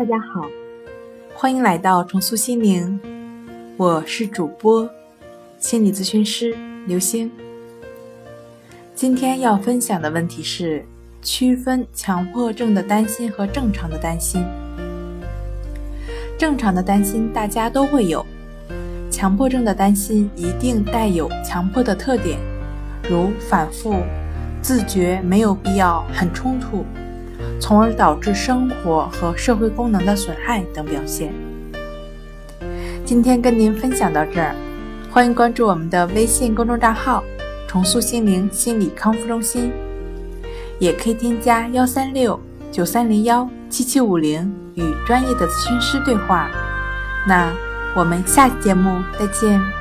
大家好，欢迎来到重塑心灵，我是主播心理咨询师刘星。今天要分享的问题是区分强迫症的担心和正常的担心。正常的担心大家都会有，强迫症的担心一定带有强迫的特点，如反复、自觉没有必要、很冲突。从而导致生活和社会功能的损害等表现。今天跟您分享到这儿，欢迎关注我们的微信公众账号“重塑心灵心理康复中心”，也可以添加幺三六九三零幺七七五零与专业的咨询师对话。那我们下期节目再见。